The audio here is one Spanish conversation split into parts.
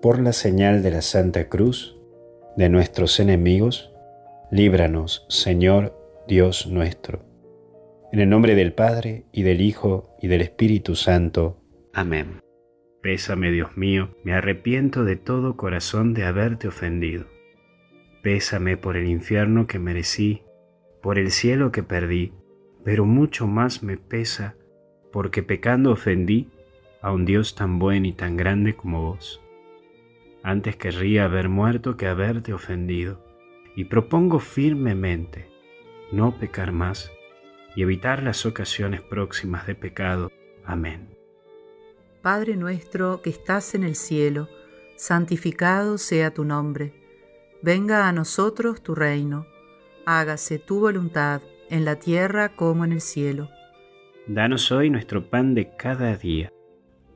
por la señal de la Santa Cruz, de nuestros enemigos, líbranos, Señor Dios nuestro. En el nombre del Padre, y del Hijo, y del Espíritu Santo. Amén. Pésame, Dios mío, me arrepiento de todo corazón de haberte ofendido. Pésame por el infierno que merecí, por el cielo que perdí, pero mucho más me pesa porque pecando ofendí a un Dios tan bueno y tan grande como vos. Antes querría haber muerto que haberte ofendido, y propongo firmemente no pecar más y evitar las ocasiones próximas de pecado. Amén. Padre nuestro que estás en el cielo, santificado sea tu nombre. Venga a nosotros tu reino. Hágase tu voluntad en la tierra como en el cielo. Danos hoy nuestro pan de cada día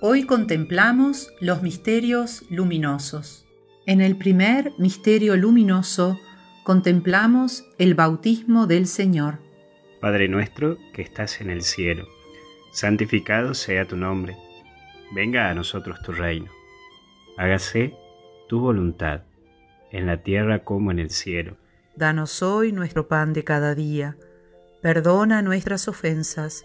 Hoy contemplamos los misterios luminosos. En el primer misterio luminoso contemplamos el bautismo del Señor. Padre nuestro que estás en el cielo, santificado sea tu nombre. Venga a nosotros tu reino. Hágase tu voluntad, en la tierra como en el cielo. Danos hoy nuestro pan de cada día. Perdona nuestras ofensas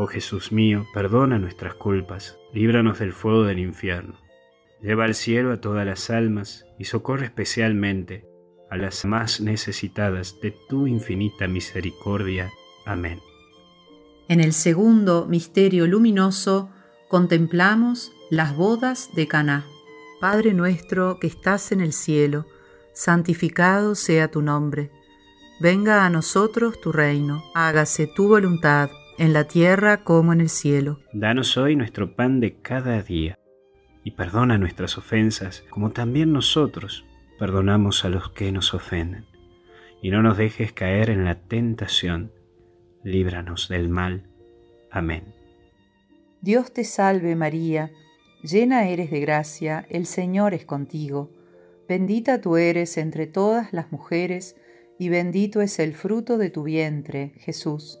Oh Jesús mío, perdona nuestras culpas, líbranos del fuego del infierno. Lleva al cielo a todas las almas y socorre especialmente a las más necesitadas de tu infinita misericordia. Amén. En el segundo misterio luminoso contemplamos las bodas de Caná. Padre nuestro que estás en el cielo, santificado sea tu nombre. Venga a nosotros tu reino, hágase tu voluntad en la tierra como en el cielo. Danos hoy nuestro pan de cada día y perdona nuestras ofensas como también nosotros perdonamos a los que nos ofenden. Y no nos dejes caer en la tentación, líbranos del mal. Amén. Dios te salve María, llena eres de gracia, el Señor es contigo, bendita tú eres entre todas las mujeres, y bendito es el fruto de tu vientre, Jesús.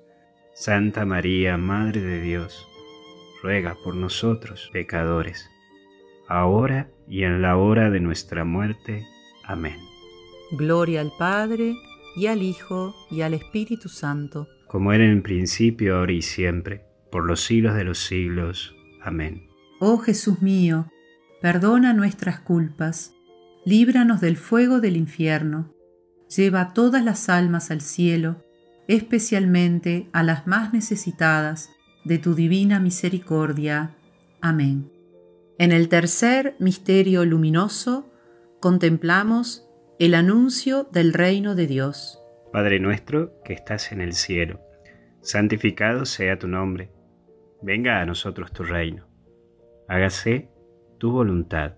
Santa María, Madre de Dios, ruega por nosotros pecadores, ahora y en la hora de nuestra muerte. Amén. Gloria al Padre, y al Hijo, y al Espíritu Santo. Como era en el principio, ahora y siempre, por los siglos de los siglos. Amén. Oh Jesús mío, perdona nuestras culpas, líbranos del fuego del infierno, lleva todas las almas al cielo, especialmente a las más necesitadas de tu divina misericordia. Amén. En el tercer misterio luminoso contemplamos el anuncio del reino de Dios. Padre nuestro que estás en el cielo, santificado sea tu nombre, venga a nosotros tu reino hágase tu voluntad,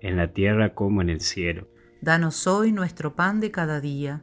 en la tierra como en el cielo. Danos hoy nuestro pan de cada día,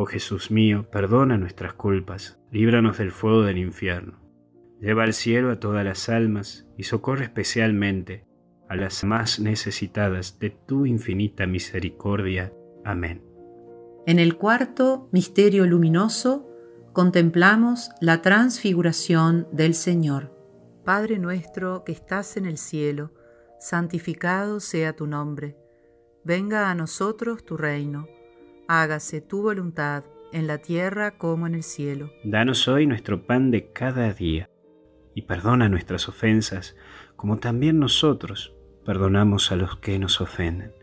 Oh Jesús mío, perdona nuestras culpas, líbranos del fuego del infierno, lleva al cielo a todas las almas y socorre especialmente a las más necesitadas de tu infinita misericordia. Amén. En el cuarto misterio luminoso contemplamos la transfiguración del Señor. Padre nuestro que estás en el cielo, santificado sea tu nombre. Venga a nosotros tu reino. Hágase tu voluntad en la tierra como en el cielo. Danos hoy nuestro pan de cada día y perdona nuestras ofensas como también nosotros perdonamos a los que nos ofenden.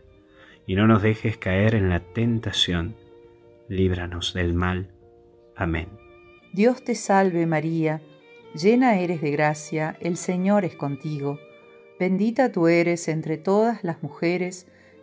Y no nos dejes caer en la tentación, líbranos del mal. Amén. Dios te salve María, llena eres de gracia, el Señor es contigo. Bendita tú eres entre todas las mujeres,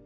y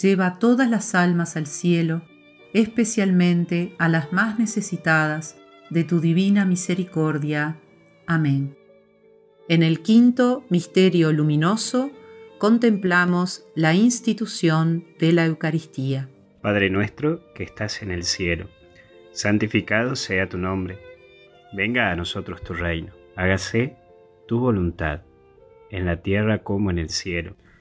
lleva todas las almas al cielo, especialmente a las más necesitadas de tu divina misericordia. Amén. En el quinto misterio luminoso contemplamos la institución de la Eucaristía. Padre nuestro que estás en el cielo, santificado sea tu nombre. Venga a nosotros tu reino. Hágase tu voluntad, en la tierra como en el cielo.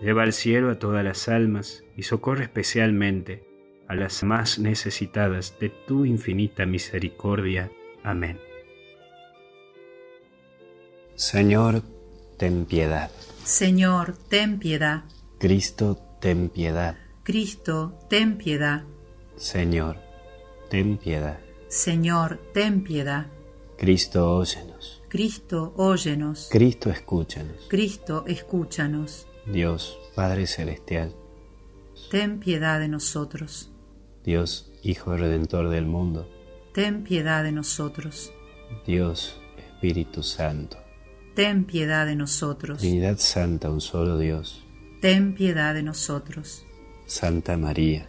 Lleva al cielo a todas las almas y socorre especialmente a las más necesitadas de tu infinita misericordia. Amén. Señor, ten piedad. Señor, ten piedad. Cristo, ten piedad. Cristo, ten piedad. Señor, ten piedad. Señor, ten piedad. Cristo, óyenos. Cristo, óyenos. Cristo, escúchanos. Cristo, escúchanos. Dios, Padre Celestial. Ten piedad de nosotros. Dios, Hijo Redentor del mundo. Ten piedad de nosotros. Dios, Espíritu Santo. Ten piedad de nosotros. Trinidad Santa, un solo Dios. Ten piedad de nosotros. Santa María.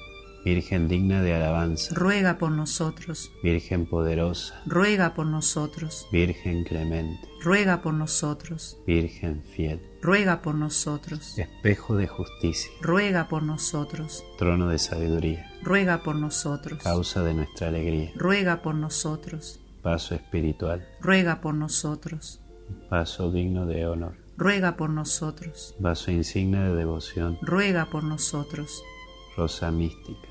Virgen digna de alabanza. Ruega por nosotros. Virgen poderosa. Ruega por nosotros. Virgen clemente. Ruega por nosotros. Virgen fiel. Ruega por nosotros. Espejo de justicia. Ruega por nosotros. Trono de sabiduría. Ruega por nosotros. Causa de nuestra alegría. Ruega por nosotros. Paso espiritual. Ruega por nosotros. Paso digno de honor. Ruega por nosotros. Vaso insignia de devoción. Ruega por nosotros. Rosa mística.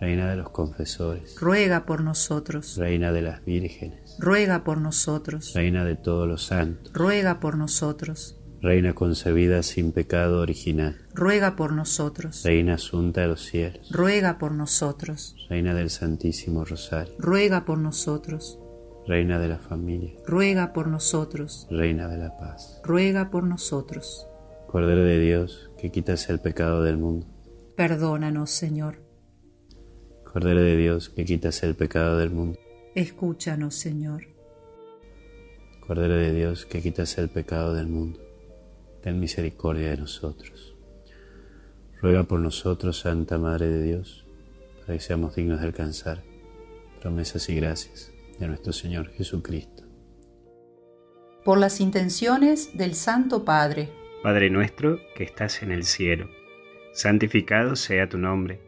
Reina de los confesores. Ruega por nosotros. Reina de las vírgenes. Ruega por nosotros. Reina de todos los santos. Ruega por nosotros. Reina concebida sin pecado original. Ruega por nosotros. Reina asunta de los cielos. Ruega por nosotros. Reina del Santísimo Rosario. Ruega por nosotros. Reina de la familia. Ruega por nosotros. Reina de la paz. Ruega por nosotros. Cordero de Dios, que quitas el pecado del mundo. Perdónanos, Señor. Cordero de Dios, que quitas el pecado del mundo. Escúchanos, Señor. Cordero de Dios, que quitas el pecado del mundo. Ten misericordia de nosotros. Ruega por nosotros, Santa Madre de Dios, para que seamos dignos de alcanzar promesas y gracias de nuestro Señor Jesucristo. Por las intenciones del Santo Padre. Padre nuestro que estás en el cielo, santificado sea tu nombre,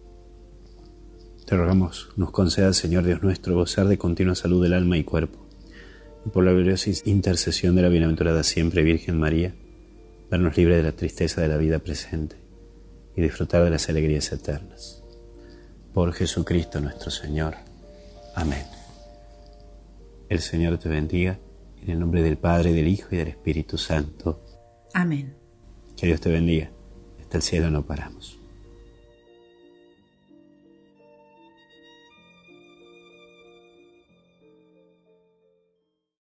Te rogamos, nos conceda, Señor Dios nuestro, gozar de continua salud del alma y cuerpo, y por la gloriosa intercesión de la bienaventurada siempre Virgen María, vernos libre de la tristeza de la vida presente y disfrutar de las alegrías eternas. Por Jesucristo nuestro Señor. Amén. El Señor te bendiga, en el nombre del Padre, del Hijo y del Espíritu Santo. Amén. Que Dios te bendiga. Hasta el cielo no paramos.